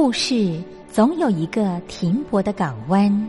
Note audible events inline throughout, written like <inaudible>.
故事总有一个停泊的港湾。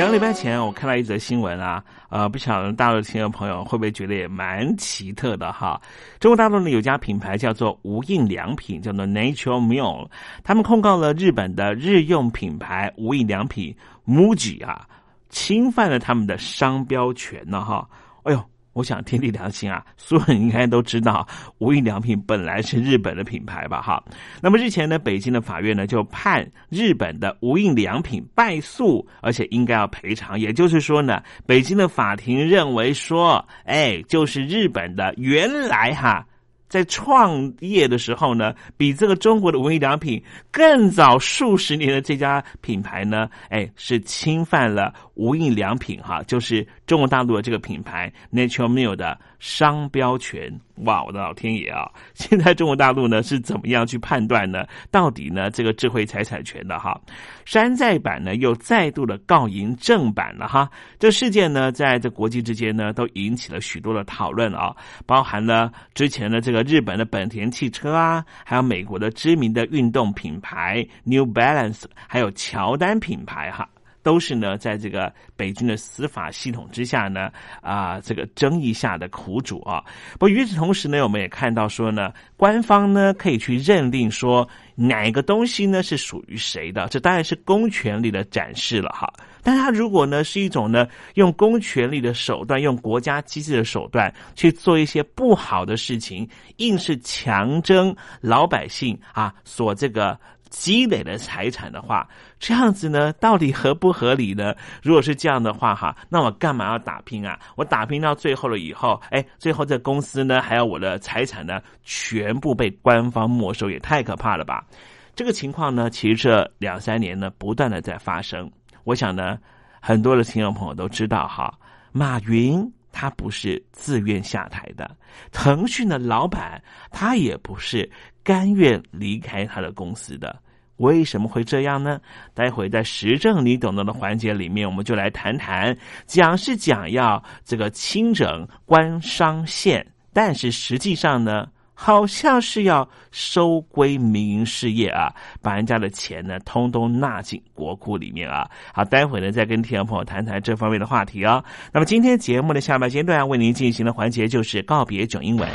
两个礼拜前，我看到一则新闻啊，呃，不晓得大陆的听众朋友会不会觉得也蛮奇特的哈？中国大陆呢有家品牌叫做无印良品，叫做 Nature Mill，他们控告了日本的日用品牌无印良品 MUJI 啊，侵犯了他们的商标权呢哈？哎呦！我想天地良心啊，所有人应该都知道，无印良品本来是日本的品牌吧？哈，那么日前呢，北京的法院呢就判日本的无印良品败诉，而且应该要赔偿。也就是说呢，北京的法庭认为说，哎，就是日本的原来哈。在创业的时候呢，比这个中国的无印良品更早数十年的这家品牌呢，哎，是侵犯了无印良品哈，就是中国大陆的这个品牌 Nature Mill 的商标权。哇，我的老天爷啊！<laughs> 现在中国大陆呢是怎么样去判断呢？到底呢这个智慧财产权的哈？山寨版呢又再度的告赢正版了哈。这事件呢在这国际之间呢都引起了许多的讨论啊，包含了之前的这个日本的本田汽车啊，还有美国的知名的运动品牌 New Balance，还有乔丹品牌哈。都是呢，在这个北京的司法系统之下呢，啊，这个争议下的苦主啊。不与此同时呢，我们也看到说呢，官方呢可以去认定说哪一个东西呢是属于谁的，这当然是公权力的展示了哈。但他如果呢是一种呢用公权力的手段，用国家机制的手段去做一些不好的事情，硬是强征老百姓啊所这个。积累的财产的话，这样子呢，到底合不合理呢？<laughs> 如果是这样的话，哈，那我干嘛要打拼啊？我打拼到最后了以后，哎，最后这公司呢，还有我的财产呢，全部被官方没收，也太可怕了吧？这个情况呢，其实这两三年呢，不断的在发生。我想呢，很多的听众朋友都知道，哈，马云他不是自愿下台的，腾讯的老板他也不是。甘愿离开他的公司的，为什么会这样呢？待会在时政你懂得的环节里面，我们就来谈谈。讲是讲要这个清整官商线，但是实际上呢，好像是要收归民营事业啊，把人家的钱呢，通通纳进国库里面啊。好，待会呢再跟听众朋友谈谈这方面的话题啊。那么今天节目的下半阶段为您进行的环节就是告别囧英文。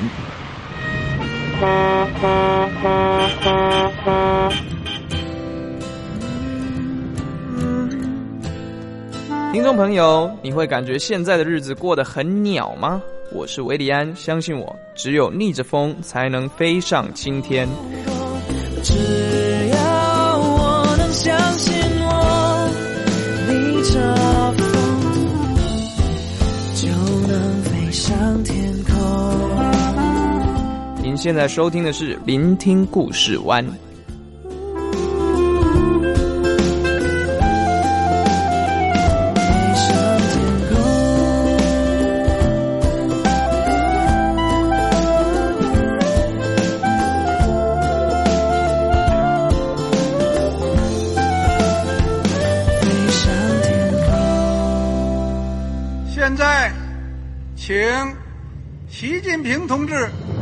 听众朋友，你会感觉现在的日子过得很鸟吗？我是维里安，相信我，只有逆着风才能飞上青天。您现在收听的是《聆听故事湾》。现在，请习近平同志。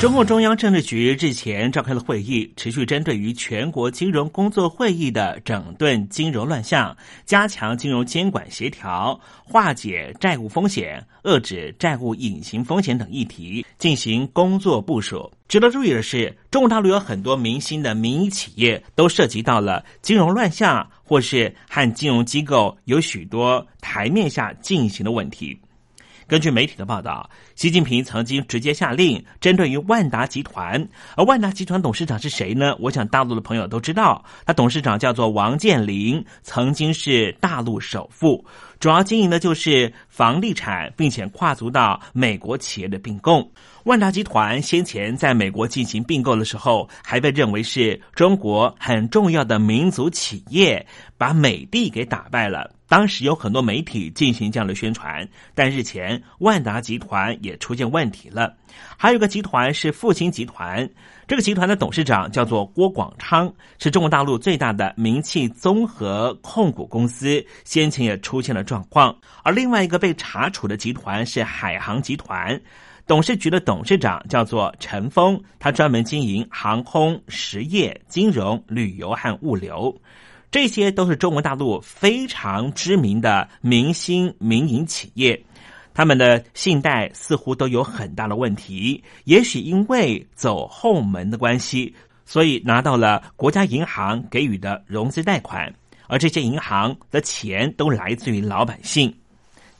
中共中央政治局日前召开了会议，持续针对于全国金融工作会议的整顿金融乱象、加强金融监管协调、化解债务风险、遏制债务隐形风险等议题进行工作部署。值得注意的是，中国大陆有很多明星的民营企业都涉及到了金融乱象，或是和金融机构有许多台面下进行的问题。根据媒体的报道，习近平曾经直接下令针对于万达集团，而万达集团董事长是谁呢？我想大陆的朋友都知道，他董事长叫做王健林，曾经是大陆首富，主要经营的就是房地产，并且跨足到美国企业的并购。万达集团先前在美国进行并购的时候，还被认为是中国很重要的民族企业，把美帝给打败了。当时有很多媒体进行这样的宣传，但日前万达集团也出现问题了。还有一个集团是复兴集团，这个集团的董事长叫做郭广昌，是中国大陆最大的名气综合控股公司，先前也出现了状况。而另外一个被查处的集团是海航集团，董事局的董事长叫做陈峰，他专门经营航空、实业、金融、旅游和物流。这些都是中国大陆非常知名的明星民营企业，他们的信贷似乎都有很大的问题。也许因为走后门的关系，所以拿到了国家银行给予的融资贷款，而这些银行的钱都来自于老百姓。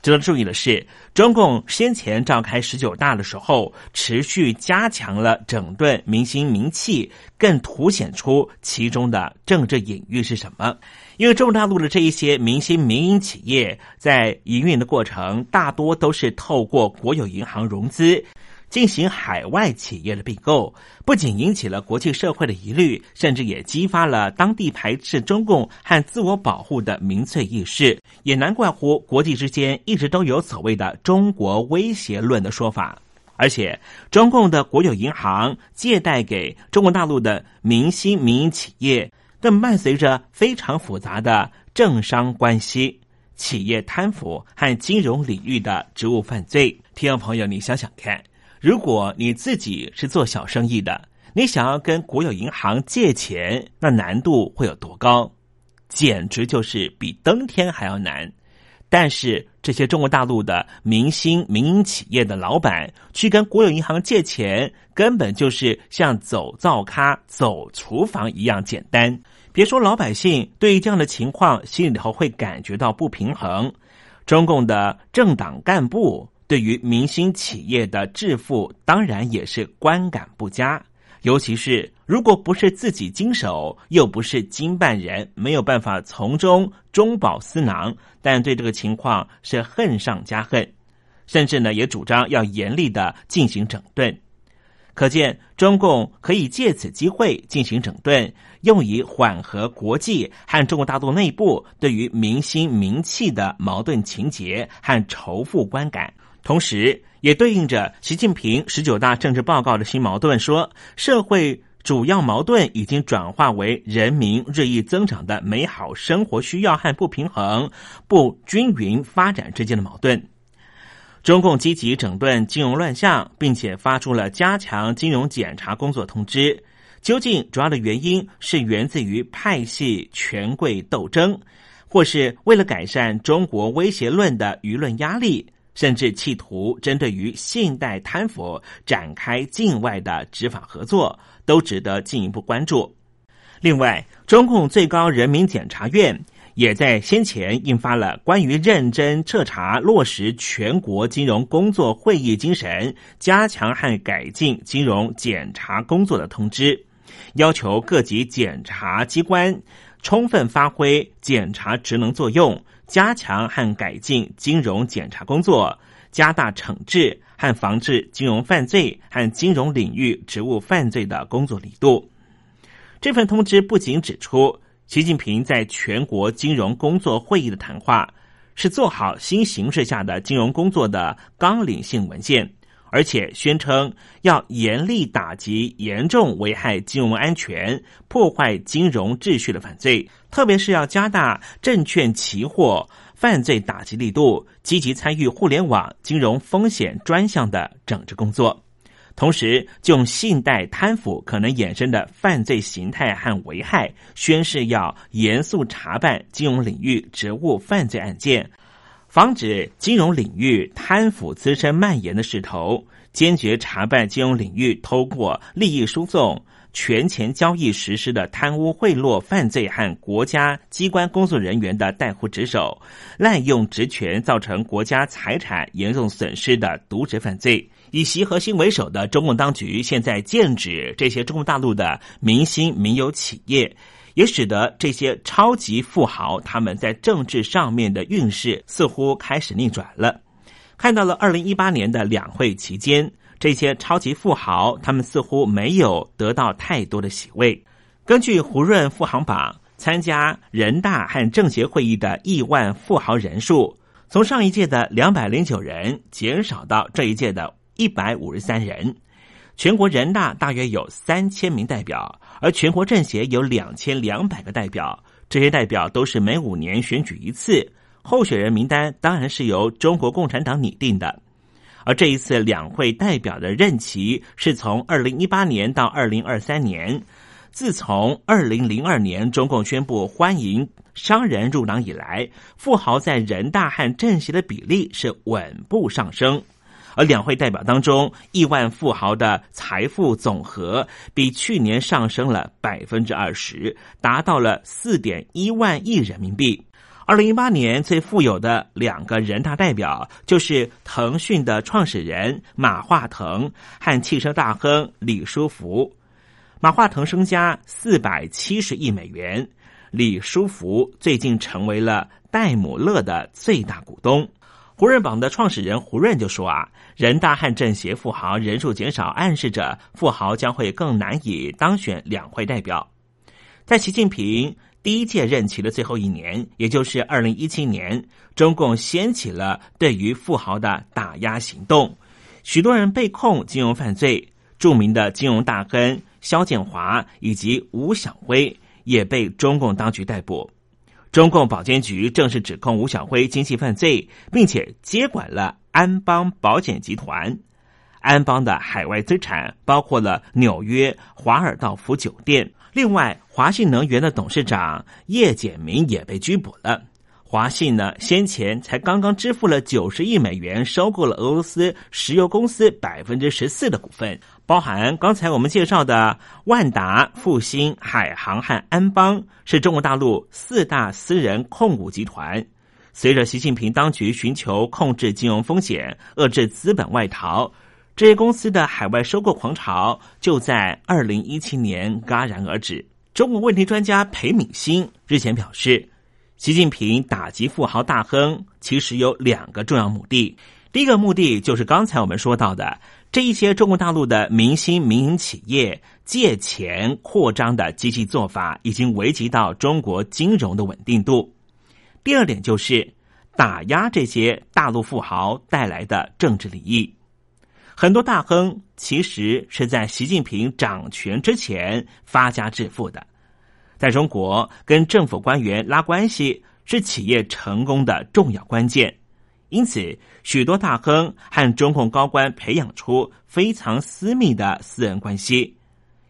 值得注意的是，中共先前召开十九大的时候，持续加强了整顿明星名气，更凸显出其中的政治隐喻是什么？因为中国大陆的这一些明星民营企业在营运的过程，大多都是透过国有银行融资。进行海外企业的并购，不仅引起了国际社会的疑虑，甚至也激发了当地排斥中共和自我保护的民粹意识。也难怪乎国际之间一直都有所谓的“中国威胁论”的说法。而且，中共的国有银行借贷给中国大陆的明星民营企业，更伴随着非常复杂的政商关系、企业贪腐和金融领域的职务犯罪。听众朋友，你想想看。如果你自己是做小生意的，你想要跟国有银行借钱，那难度会有多高？简直就是比登天还要难。但是这些中国大陆的明星民营企业的老板去跟国有银行借钱，根本就是像走灶咖、走厨房一样简单。别说老百姓对于这样的情况，心里头会感觉到不平衡。中共的政党干部。对于明星企业的致富，当然也是观感不佳。尤其是如果不是自己经手，又不是经办人，没有办法从中中饱私囊。但对这个情况是恨上加恨，甚至呢也主张要严厉的进行整顿。可见中共可以借此机会进行整顿，用以缓和国际和中国大陆内部对于明星名气的矛盾情节和仇富观感，同时也对应着习近平十九大政治报告的新矛盾，说社会主要矛盾已经转化为人民日益增长的美好生活需要和不平衡、不均匀发展之间的矛盾。中共积极整顿金融乱象，并且发出了加强金融检查工作通知。究竟主要的原因是源自于派系权贵斗争，或是为了改善中国威胁论的舆论压力，甚至企图针对于信贷贪腐展开境外的执法合作，都值得进一步关注。另外，中共最高人民检察院。也在先前印发了关于认真彻查落实全国金融工作会议精神，加强和改进金融检查工作的通知，要求各级检察机关充分发挥检察职能作用，加强和改进金融检查工作，加大惩治和防治金融犯罪和金融领域职务犯罪的工作力度。这份通知不仅指出。习近平在全国金融工作会议的谈话是做好新形势下的金融工作的纲领性文件，而且宣称要严厉打击严重危害金融安全、破坏金融秩序的犯罪，特别是要加大证券期货犯罪打击力度，积极参与互联网金融风险专项的整治工作。同时，就信贷贪腐可能衍生的犯罪形态和危害，宣誓要严肃查办金融领域职务犯罪案件，防止金融领域贪腐滋生蔓延的势头，坚决查办金融领域通过利益输送、权钱交易实施的贪污贿赂犯罪和国家机关工作人员的带忽职守、滥用职权造成国家财产严重损失的渎职犯罪。以习核心为首的中共当局现在剑指这些中国大陆的明星民有企业，也使得这些超级富豪他们在政治上面的运势似乎开始逆转了。看到了二零一八年的两会期间，这些超级富豪他们似乎没有得到太多的席位。根据胡润富豪榜，参加人大和政协会议的亿万富豪人数，从上一届的两百零九人减少到这一届的。一百五十三人，全国人大大约有三千名代表，而全国政协有两千两百个代表。这些代表都是每五年选举一次，候选人名单当然是由中国共产党拟定的。而这一次两会代表的任期是从二零一八年到二零二三年。自从二零零二年中共宣布欢迎商人入党以来，富豪在人大和政协的比例是稳步上升。而两会代表当中，亿万富豪的财富总和比去年上升了百分之二十，达到了四点一万亿人民币。二零一八年最富有的两个人大代表，就是腾讯的创始人马化腾和汽车大亨李书福。马化腾身家四百七十亿美元，李书福最近成为了戴姆勒的最大股东。胡润榜的创始人胡润就说啊，人大和政协富豪人数减少，暗示着富豪将会更难以当选两会代表。在习近平第一届任期的最后一年，也就是二零一七年，中共掀起了对于富豪的打压行动，许多人被控金融犯罪，著名的金融大亨肖建华以及吴晓辉也被中共当局逮捕。中共保监局正式指控吴晓辉经济犯罪，并且接管了安邦保险集团。安邦的海外资产包括了纽约华尔道夫酒店。另外，华信能源的董事长叶简明也被拘捕了。华信呢，先前才刚刚支付了九十亿美元，收购了俄罗斯石油公司百分之十四的股份，包含刚才我们介绍的万达、复兴、海航和安邦，是中国大陆四大私人控股集团。随着习近平当局寻求控制金融风险、遏制资本外逃，这些公司的海外收购狂潮就在二零一七年戛然而止。中国问题专家裴敏欣日前表示。习近平打击富豪大亨，其实有两个重要目的。第一个目的就是刚才我们说到的这一些中国大陆的明星民营企业借钱扩张的积极做法，已经危及到中国金融的稳定度。第二点就是打压这些大陆富豪带来的政治利益。很多大亨其实是在习近平掌权之前发家致富的。在中国，跟政府官员拉关系是企业成功的重要关键。因此，许多大亨和中共高官培养出非常私密的私人关系。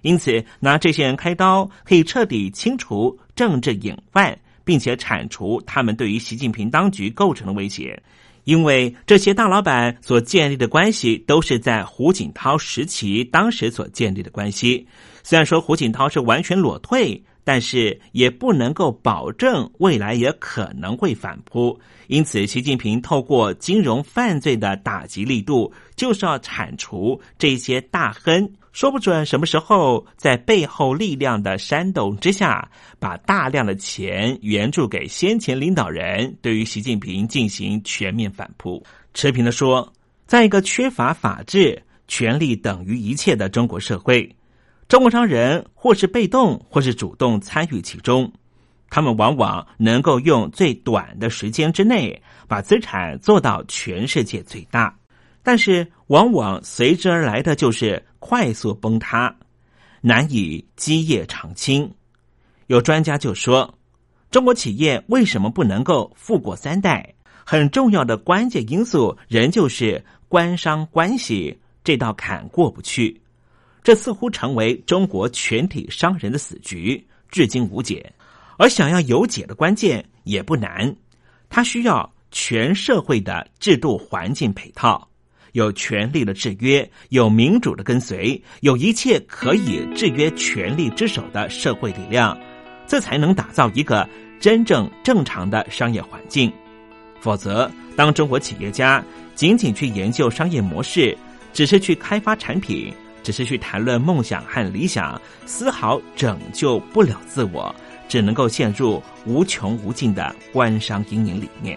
因此，拿这些人开刀，可以彻底清除政治隐患，并且铲除他们对于习近平当局构成的威胁。因为这些大老板所建立的关系，都是在胡锦涛时期当时所建立的关系。虽然说胡锦涛是完全裸退。但是也不能够保证未来也可能会反扑，因此，习近平透过金融犯罪的打击力度，就是要铲除这些大亨。说不准什么时候在背后力量的煽动之下，把大量的钱援助给先前领导人，对于习近平进行全面反扑。持平的说，在一个缺乏法治、权力等于一切的中国社会。中国商人或是被动，或是主动参与其中，他们往往能够用最短的时间之内把资产做到全世界最大，但是往往随之而来的就是快速崩塌，难以基业长青。有专家就说，中国企业为什么不能够富过三代？很重要的关键因素仍旧是官商关系这道坎过不去。这似乎成为中国全体商人的死局，至今无解。而想要有解的关键也不难，它需要全社会的制度环境配套，有权力的制约，有民主的跟随，有一切可以制约权力之手的社会力量，这才能打造一个真正正常的商业环境。否则，当中国企业家仅仅去研究商业模式，只是去开发产品。只是去谈论梦想和理想，丝毫拯救不了自我，只能够陷入无穷无尽的官商阴影里面。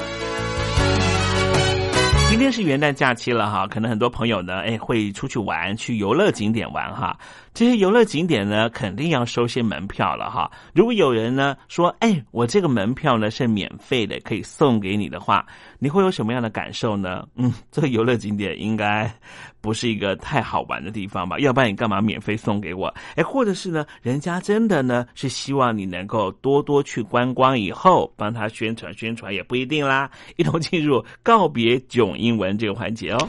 今天是元旦假期了哈，可能很多朋友呢，哎，会出去玩，去游乐景点玩哈。这些游乐景点呢，肯定要收些门票了哈。如果有人呢说，哎，我这个门票呢是免费的，可以送给你的话，你会有什么样的感受呢？嗯，这个游乐景点应该不是一个太好玩的地方吧？要不然你干嘛免费送给我？哎，或者是呢，人家真的呢是希望你能够多多去观光，以后帮他宣传宣传也不一定啦。一同进入告别囧英文这个环节哦。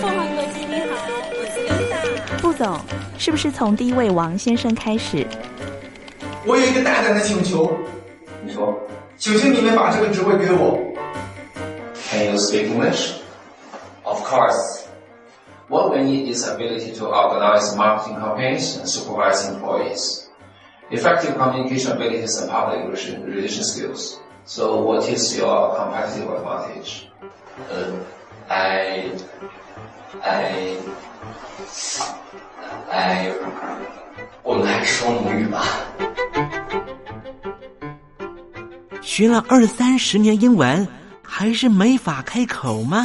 凤凰国际你好，我是优大。副总，是不是从第一位王先生开始？我有一个大胆的请求，你说，请求你们把这个职位给我。 Can you speak English? Of course. What we need is ability to organize marketing campaigns and supervise employees, effective communication abilities and public relation, relation skills. So what is your competitive advantage? Uh, I, I, I, 我们还是说母语吧。 学了二三十年英文，还是没法开口吗？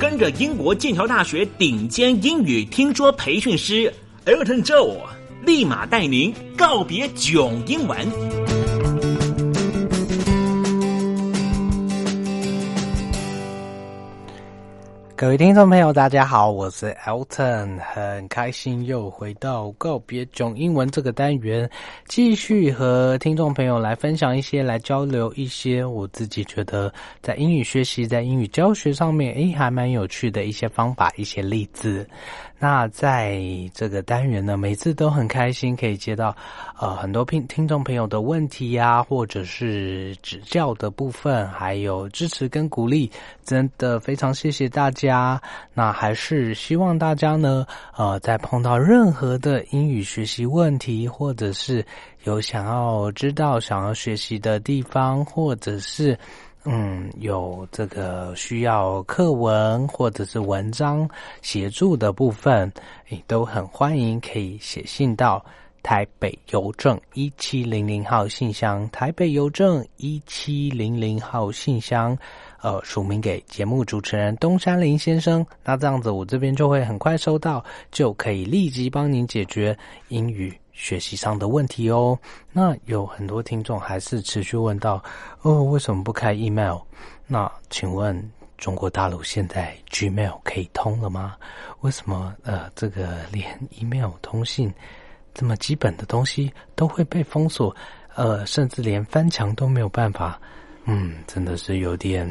跟着英国剑桥大学顶尖英语听说培训师 Elton Joe，立马带您告别囧英文。各位听众朋友，大家好，我是 Elton，很开心又回到告别囧英文这个单元，继续和听众朋友来分享一些，来交流一些我自己觉得在英语学习、在英语教学上面，诶，还蛮有趣的一些方法、一些例子。那在这个单元呢，每次都很开心可以接到呃很多听听众朋友的问题呀、或者是指教的部分，还有支持跟鼓励，真的非常谢谢大家。那还是希望大家呢，呃，在碰到任何的英语学习问题，或者是有想要知道、想要学习的地方，或者是。嗯，有这个需要课文或者是文章协助的部分，也都很欢迎，可以写信到台北邮政一七零零号信箱，台北邮政一七零零号信箱，呃，署名给节目主持人东山林先生。那这样子，我这边就会很快收到，就可以立即帮您解决英语。学习上的问题哦，那有很多听众还是持续问到，哦，为什么不开 email？那请问中国大陆现在 Gmail 可以通了吗？为什么呃这个连 email 通信这么基本的东西都会被封锁？呃，甚至连翻墙都没有办法？嗯，真的是有点，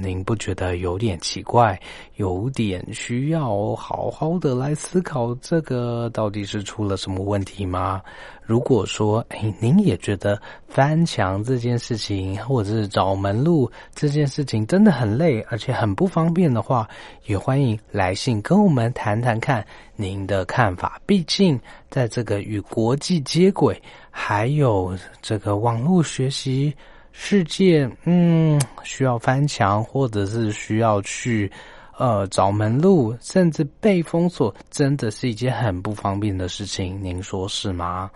您不觉得有点奇怪？有点需要好好的来思考，这个到底是出了什么问题吗？如果说，哎，您也觉得翻墙这件事情，或者是找门路这件事情真的很累，而且很不方便的话，也欢迎来信跟我们谈谈看您的看法。毕竟，在这个与国际接轨，还有这个网络学习。世界，嗯，需要翻墙，或者是需要去，呃，找门路，甚至被封锁，真的是一件很不方便的事情。您说是吗？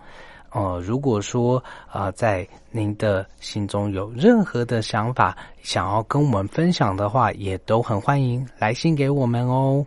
呃，如果说啊、呃，在您的心中有任何的想法，想要跟我们分享的话，也都很欢迎来信给我们哦。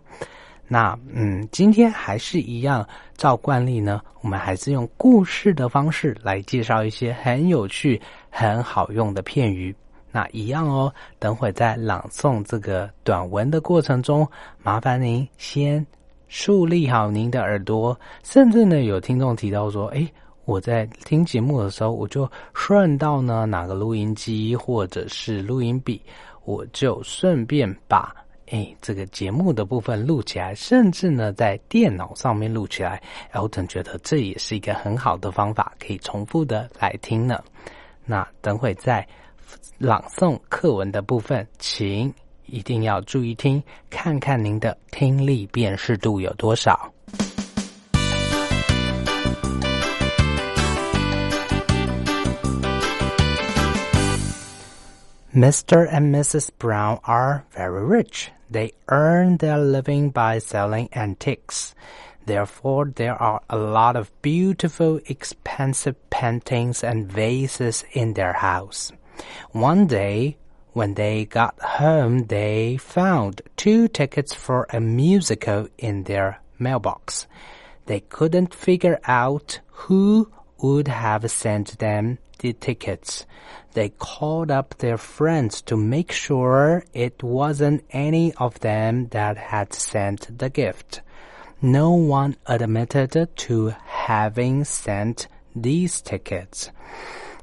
那嗯，今天还是一样，照惯例呢，我们还是用故事的方式来介绍一些很有趣、很好用的片语。那一样哦，等会在朗诵这个短文的过程中，麻烦您先竖立好您的耳朵。甚至呢，有听众提到说，诶，我在听节目的时候，我就顺到呢哪个录音机或者是录音笔，我就顺便把。哎，这个节目的部分录起来，甚至呢在电脑上面录起来，Elton 觉得这也是一个很好的方法，可以重复的来听呢。那等会在朗诵课文的部分，请一定要注意听，看看您的听力辨识度有多少。Mr. and Mrs. Brown are very rich. They earn their living by selling antiques. Therefore, there are a lot of beautiful, expensive paintings and vases in their house. One day, When they got home, they found two tickets for a musical in their mailbox. They couldn't figure out who would have sent them the tickets. They called up their friends to make sure it wasn't any of them that had sent the gift. No one admitted to having sent these tickets.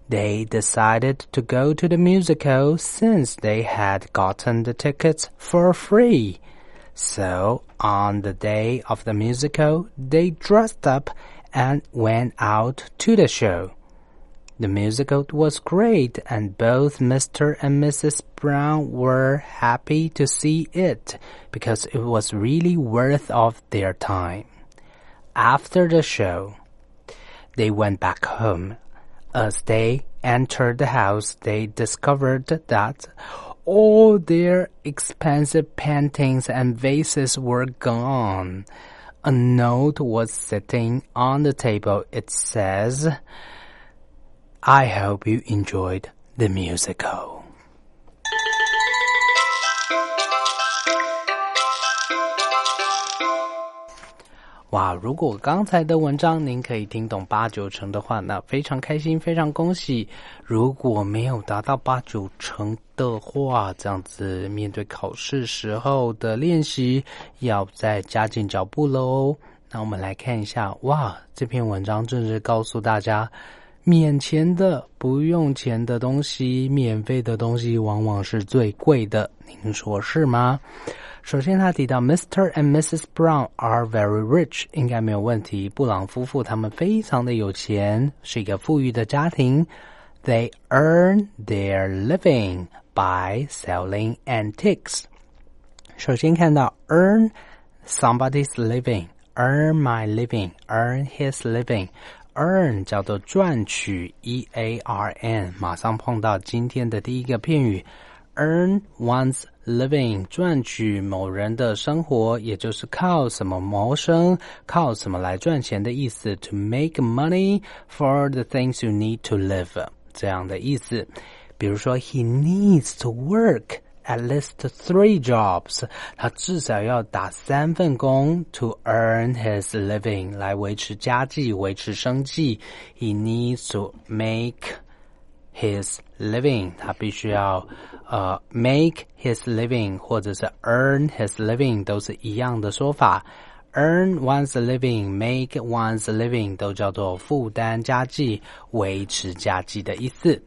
They decided to go to the musical since they had gotten the tickets for free. So on the day of the musical, they dressed up and went out to the show. The musical was great and both Mr. and Mrs. Brown were happy to see it because it was really worth of their time. After the show, they went back home as they entered the house, they discovered that all their expensive paintings and vases were gone. A note was sitting on the table. It says, I hope you enjoyed the musical. <laughs> 哇！如果刚才的文章您可以听懂八九成的话，那非常开心，非常恭喜。如果没有达到八九成的话，这样子面对考试时候的练习要再加紧脚步喽。那我们来看一下，哇！这篇文章正是告诉大家，免钱的、不用钱的东西，免费的东西往往是最贵的。您说是吗？首先，他提到 Mr. and Mrs. Brown are very rich，应该没有问题。布朗夫妇他们非常的有钱，是一个富裕的家庭。They earn their living by selling antiques。首先看到 earn somebody's living，earn my living，earn his living。Earn 叫做赚取，e a r n，马上碰到今天的第一个片语，earn one's。living 赚取某人的生活，也就是靠什么谋生，靠什么来赚钱的意思。To make money for the things you need to live 这样的意思。比如说，He needs to work at least three jobs，他至少要打三份工 to earn his living 来维持家计、维持生计。He needs to make his living，他必须要呃 make his living 或者是 earn his living 都是一样的说法。earn one's living, make one's living 都叫做负担家计、维持家计的意思。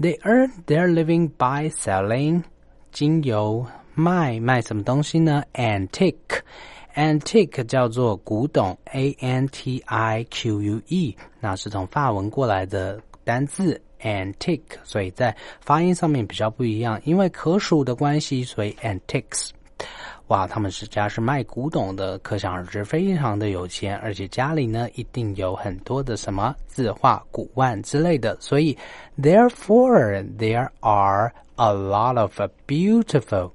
They earn their living by selling 经由卖卖什么东西呢？Antique。Antique 叫做古董，A N T I Q U E，那是从法文过来的单字。antique，所以在发音上面比较不一样，因为可数的关系，所以 antiques。哇，他们是家是卖古董的，可想而知非常的有钱，而且家里呢一定有很多的什么字画、古玩之类的，所以 therefore there are a lot of beautiful,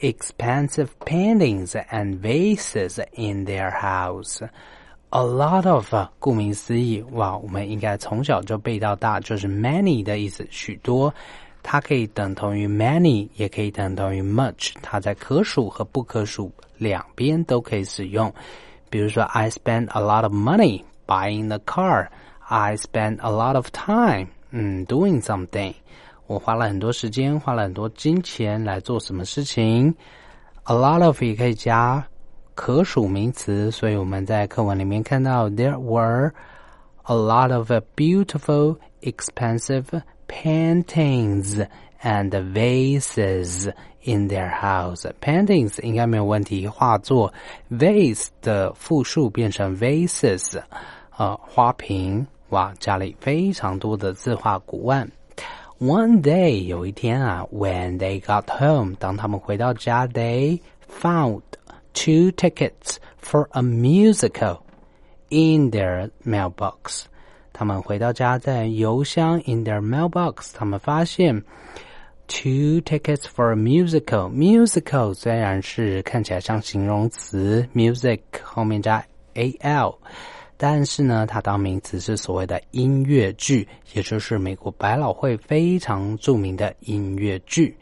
expensive paintings and vases in their house. A lot of，顾名思义，哇，我们应该从小就背到大，就是 many 的意思，许多。它可以等同于 many，也可以等同于 much。它在可数和不可数两边都可以使用。比如说，I spend a lot of money buying the car. I spend a lot of time，嗯，doing something。 我花了很多时间，花了很多金钱来做什么事情。A lot of 也可以加。可数名词，所以我们在课文里面看到 there were a lot of beautiful, expensive paintings and vases in their house. Paintings 应该没有问题，画作 vase 的复数变成 vases，呃，花瓶哇，家里非常多的字画古玩。One day 有一天啊，when they got home，当他们回到家，they found two tickets for a musical in their mailbox. 他们回到家，在邮箱 in their mailbox，他们发现 two tickets for a musical. Musical 虽然是看起来像形容词，music 后面加 a l，但是呢，它当名词是所谓的音乐剧，也就是美国百老汇非常著名的音乐剧。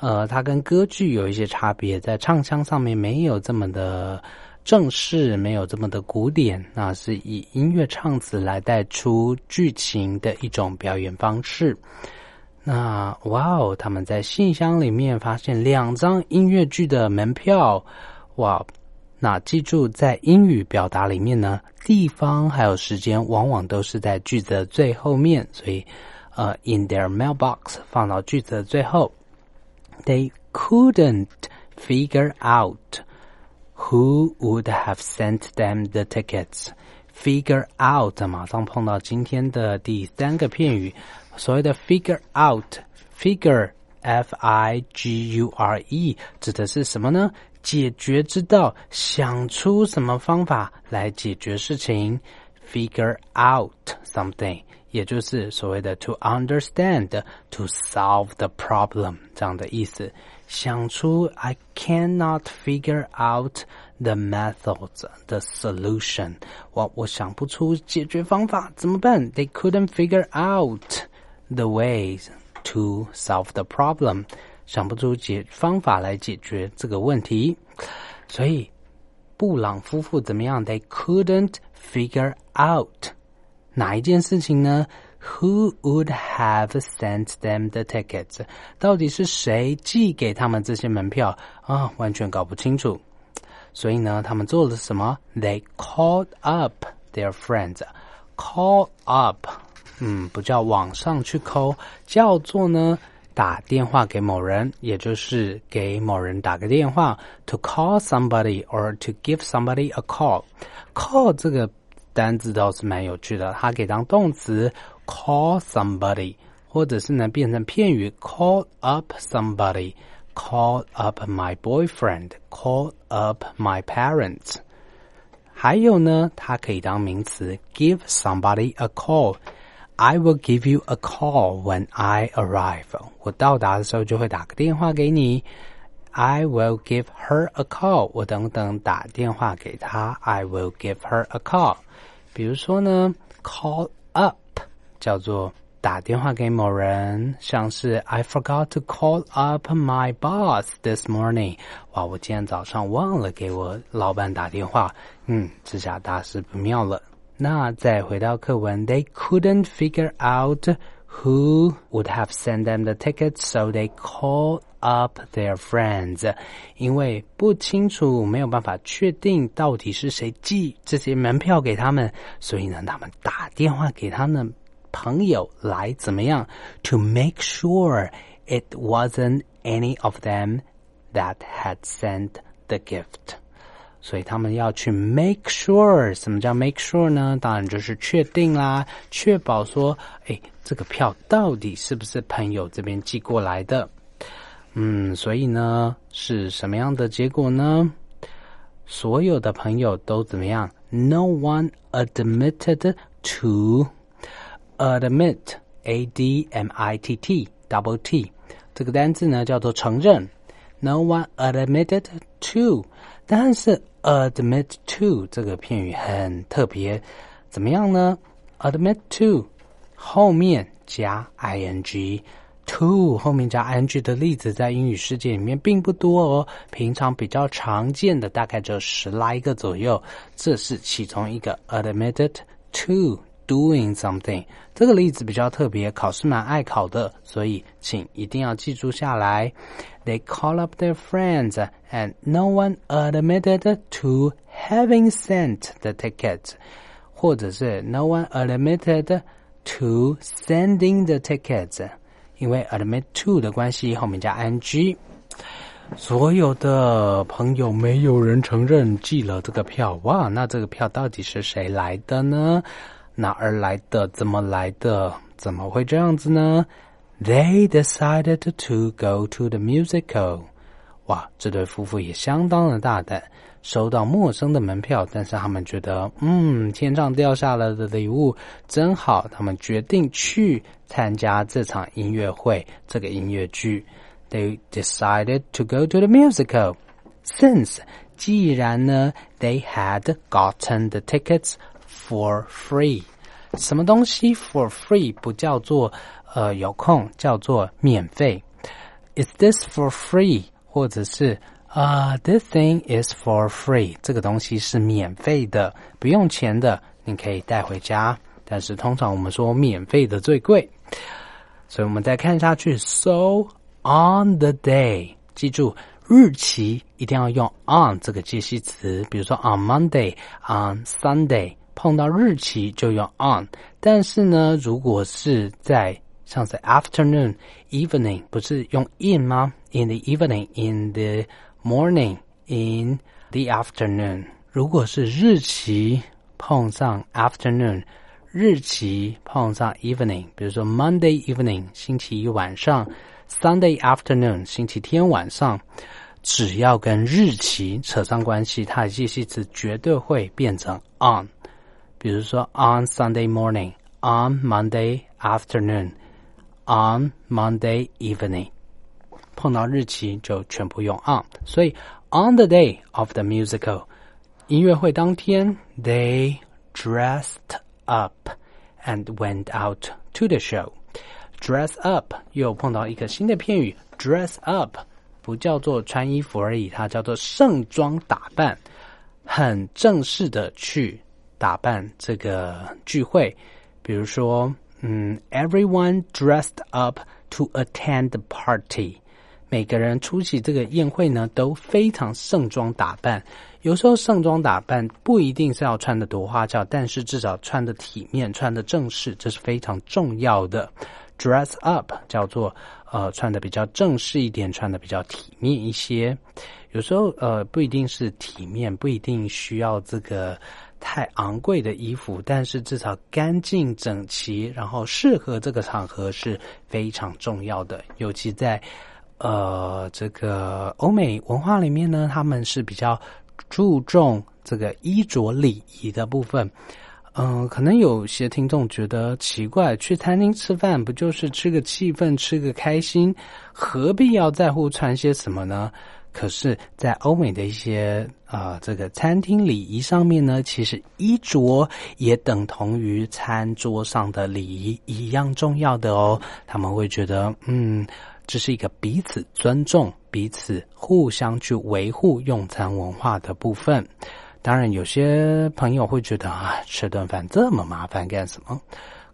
呃，它跟歌剧有一些差别，在唱腔上面没有这么的正式，没有这么的古典，那是以音乐唱词来带出剧情的一种表演方式。那哇哦，他们在信箱里面发现两张音乐剧的门票，哇！那记住，在英语表达里面呢，地方还有时间往往都是在句子的最后面，所以呃，in their mailbox 放到句子的最后。They couldn't figure out who would have sent them the tickets. Figure out 马上碰到今天的第三个片语，所谓的 figure out，figure f i g u r e 指的是什么呢？ 解决之道，想出什么方法来解决事情？Figure out something，也就是所谓的 to understand，to solve the problem 这样的意思。想出 I cannot figure out the methods，the solution。我我想不出解决方法，怎么办？They couldn't figure out the ways to solve the problem。 想不出解方法来解决这个问题，所以布朗夫妇怎么样？They couldn't figure out 哪一件事情呢？Who would have sent them the tickets？到底是谁寄给他们这些门票啊？完全搞不清楚。所以呢，他们做了什么？They called up their friends. Call up，嗯，不叫网上去 call，叫做呢。打电话给某人，也就是给某人打个电话，to call somebody or to give somebody a call。call 这个单字倒是蛮有趣的，它可以当动词 call somebody，或者是呢变成片语 call up somebody，call up my boyfriend，call up my parents。还有呢，它可以当名词 give somebody a call。I will give you a call when I arrive。我到达的时候就会打个电话给你。I will give her a call。我等等打电话给她。I will give her a call。比如说呢，call up 叫做打电话给某人，像是 I forgot to call up my boss this morning。哇，我今天早上忘了给我老板打电话。嗯，这下大事不妙了。 那再回到课文，They couldn't figure out who would have sent them the tickets, so they called up their friends。因为不清楚，没有办法确定到底是谁寄这些门票给他们，所以呢，他们打电话给他们朋友来怎么样？To make sure it wasn't any of them that had sent the gift。 所以他们要去 make sure，什么叫 make sure 呢？当然就是确定啦，确保说，哎，这个票到底是不是朋友这边寄过来的？嗯，所以呢，是什么样的结果呢？所有的朋友都怎么样？No one admitted to admit，a d m i t t，double t，这个单字呢叫做承认。No one admitted to，但是。Admit to 这个片语很特别，怎么样呢？Admit to 后面加 ing，to 后面加 ing 的例子在英语世界里面并不多哦。平常比较常见的大概只有十来个左右，这是其中一个 admitted to。Doing something 这个例子比较特别，考试蛮爱考的，所以请一定要记住下来。They call up their friends, and no one admitted to having sent the ticket，或者是 No one admitted to sending the tickets，因为 admit to 的关系，后面加 ing。所有的朋友没有人承认寄了这个票，哇，那这个票到底是谁来的呢？哪儿来的？怎么来的？怎么会这样子呢？They decided to go to the musical。哇，这对夫妇也相当的大胆，收到陌生的门票，但是他们觉得，嗯，天上掉下来的礼物真好，他们决定去参加这场音乐会，这个音乐剧。They decided to go to the musical since 既然呢，they had gotten the tickets。For free？什么东西 for free 不叫做呃有空，叫做免费？Is this for free？或者是啊、t h i s thing is for free？这个东西是免费的，不用钱的，你可以带回家。但是通常我们说免费的最贵，所以我们再看下去。So on the day，记住日期一定要用 on 这个介系词，比如说 on Monday，on Sunday，碰到日期就用 on。但是呢，如果是在像是 afternoon、evening，不是用 in 吗？In the evening, in the morning, in the afternoon。如果是日期碰上 afternoon。日期碰上 evening，比如说 Monday evening，星期一晚上；Sunday afternoon，星期天晚上。只要跟日期扯上关系，它的介系词绝对会变成 on。比如说 on Sunday morning，on Monday afternoon，on Monday evening，碰到日期就全部用 on。所以 on the day of the musical，音乐会当天，they dressed。up and went out to the show. Dress up 又碰到一个新的片语，dress up 不叫做穿衣服而已，它叫做盛装打扮，很正式的去 打扮这个聚会。比如说，嗯，everyone dressed up to attend the party。每个人出席这个宴会呢，都非常盛装打扮。有时候盛装打扮不一定是要穿的多花俏，但是至少穿的体面、穿的正式，这是非常重要的。Dress up 叫做呃穿的比较正式一点，穿的比较体面一些。有时候呃不一定是体面，不一定需要这个太昂贵的衣服，但是至少干净整齐，然后适合这个场合是非常重要的。尤其在呃这个欧美文化里面呢，他们是比较。注重这个衣着礼仪的部分，嗯，可能有些听众觉得奇怪，去餐厅吃饭不就是吃个气氛、吃个开心，何必要在乎穿些什么呢？可是，在欧美的一些啊，这个餐厅礼仪上面呢，其实衣着也等同于餐桌上的礼仪一样重要的哦。他们会觉得，嗯。这是一个彼此尊重、彼此互相去维护用餐文化的部分。当然，有些朋友会觉得啊，吃顿饭这么麻烦干什么？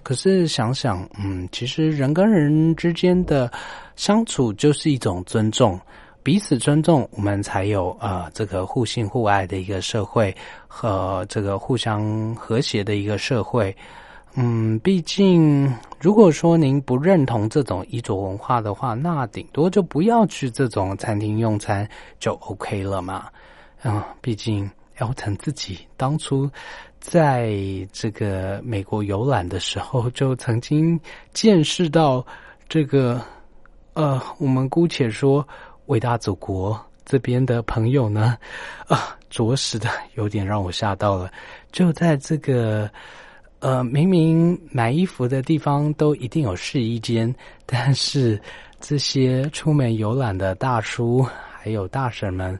可是想想，嗯，其实人跟人之间的相处就是一种尊重，彼此尊重，我们才有呃这个互信互爱的一个社会和这个互相和谐的一个社会。嗯，毕竟如果说您不认同这种衣着文化的话，那顶多就不要去这种餐厅用餐就 OK 了嘛。嗯，毕竟姚晨自己当初在这个美国游览的时候，就曾经见识到这个呃，我们姑且说伟大祖国这边的朋友呢，啊，着实的有点让我吓到了，就在这个。呃，明明买衣服的地方都一定有试衣间，但是这些出门游览的大叔还有大婶们，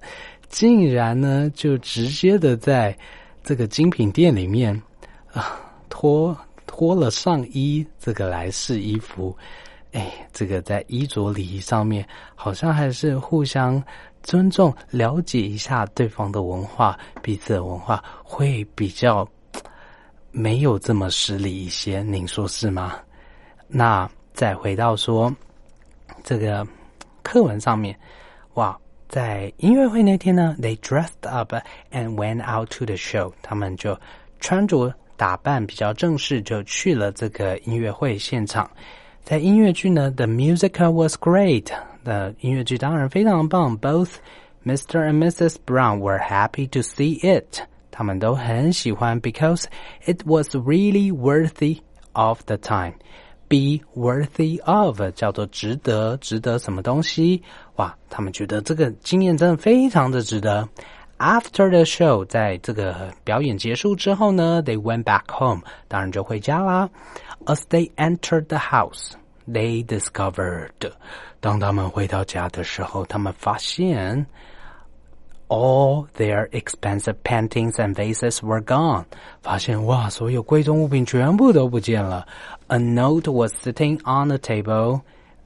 竟然呢就直接的在这个精品店里面啊脱脱了上衣，这个来试衣服。哎，这个在衣着礼仪上面，好像还是互相尊重、了解一下对方的文化，彼此的文化会比较。没有这么失礼一些，您说是吗？那再回到说这个课文上面，哇，在音乐会那天呢，they dressed up and went out to the show，他们就穿着打扮比较正式，就去了这个音乐会现场。在音乐剧呢，the musical was great，的音乐剧当然非常棒，both Mr. and Mrs. Brown were happy to see it。他们都很喜欢，because it was really worthy of the time. Be worthy of 叫做值得，值得什么东西？哇，他们觉得这个经验真的非常的值得。After the show，在这个表演结束之后呢，they went back home，当然就回家啦。 As they entered the house, they discovered，当他们回到家的时候，他们发现 all their expensive paintings and vases were gone。发现哇，所有贵重物品全部都不见了。A note was sitting on the table.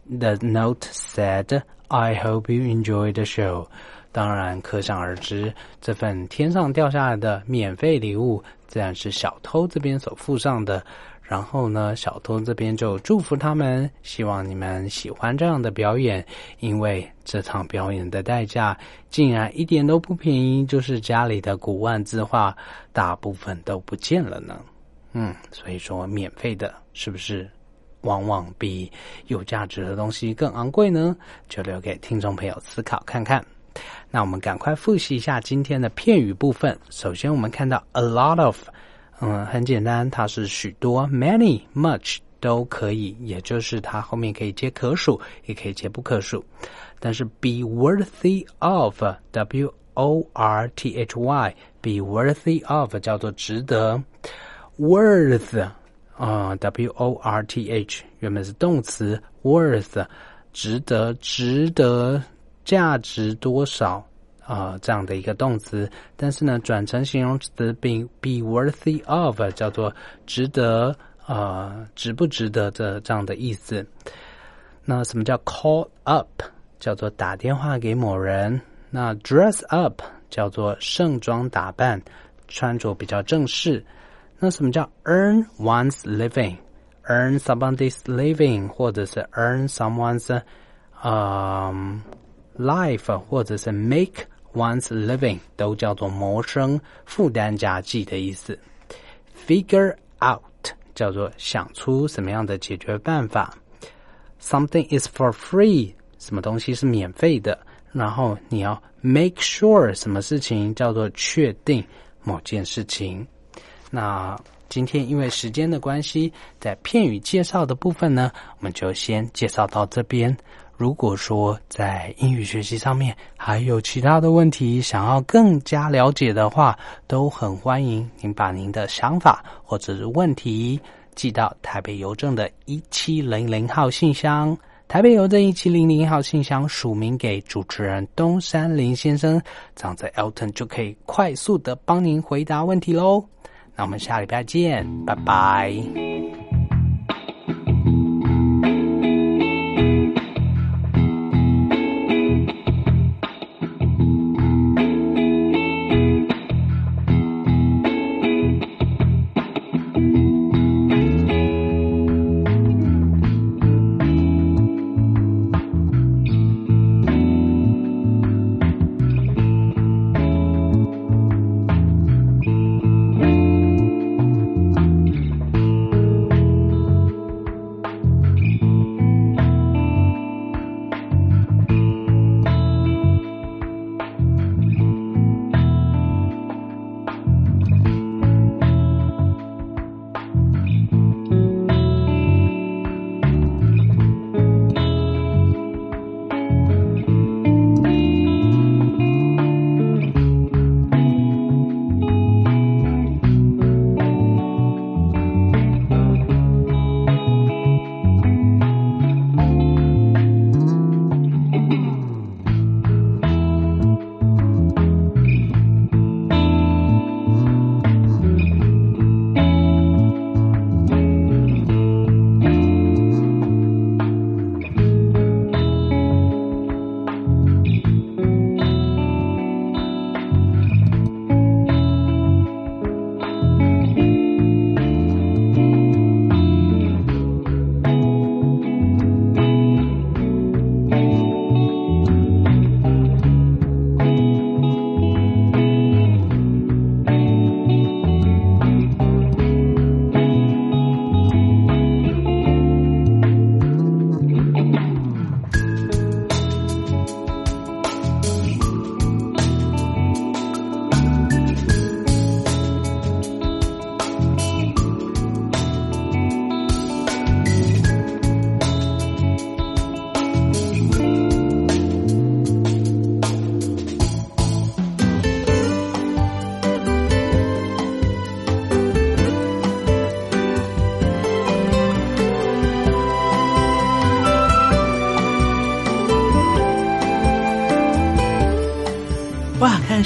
The note said, "I hope you enjoy the show." 当然，可想而知，这份天上掉下来的免费礼物，自然是小偷这边所附上的。 然后呢，小偷这边就祝福他们，希望你们喜欢这样的表演，因为这场表演的代价竟然一点都不便宜，就是家里的古玩字画大部分都不见了呢。嗯，所以说免费的是不是往往比有价值的东西更昂贵呢？就留给听众朋友思考看看。那我们赶快复习一下今天的片语部分。首先，我们看到 a lot of。嗯，很简单，它是许多，many、much 都可以，也就是它后面可以接可数，也可以接不可数。但是 be worthy of，w o r t h y，be worthy of 叫做值得，worth 啊，w o r t h 原本是动词，worth 值得，值得价值多少。啊，这样的一个动词，但是呢，转成形容词并 be worthy of 叫做值得，呃，值不值得的这样的意思。那什么叫 call up？叫做打电话给某人。那 dress up 叫做盛装打扮，穿着比较正式。那什么叫 earn one's living？earn somebody's living，或者是 earn someone's，嗯，life，或者是 make。Once living 都叫做谋生、负担家计的意思。Figure out 叫做想出什么样的解决办法。Something is for free，什么东西是免费的。然后你要 make sure 什么事情叫做确定某件事情。那今天因为时间的关系，在片语介绍的部分呢，我们就先介绍到这边。如果说在英语学习上面还有其他的问题，想要更加了解的话，都很欢迎您把您的想法或者是问题寄到台北邮政的一七零零号信箱。台北邮政一七零零号信箱署名给主持人东山林先生，这样子 Elton 就可以快速的帮您回答问题喽。那我们下礼拜见，拜拜。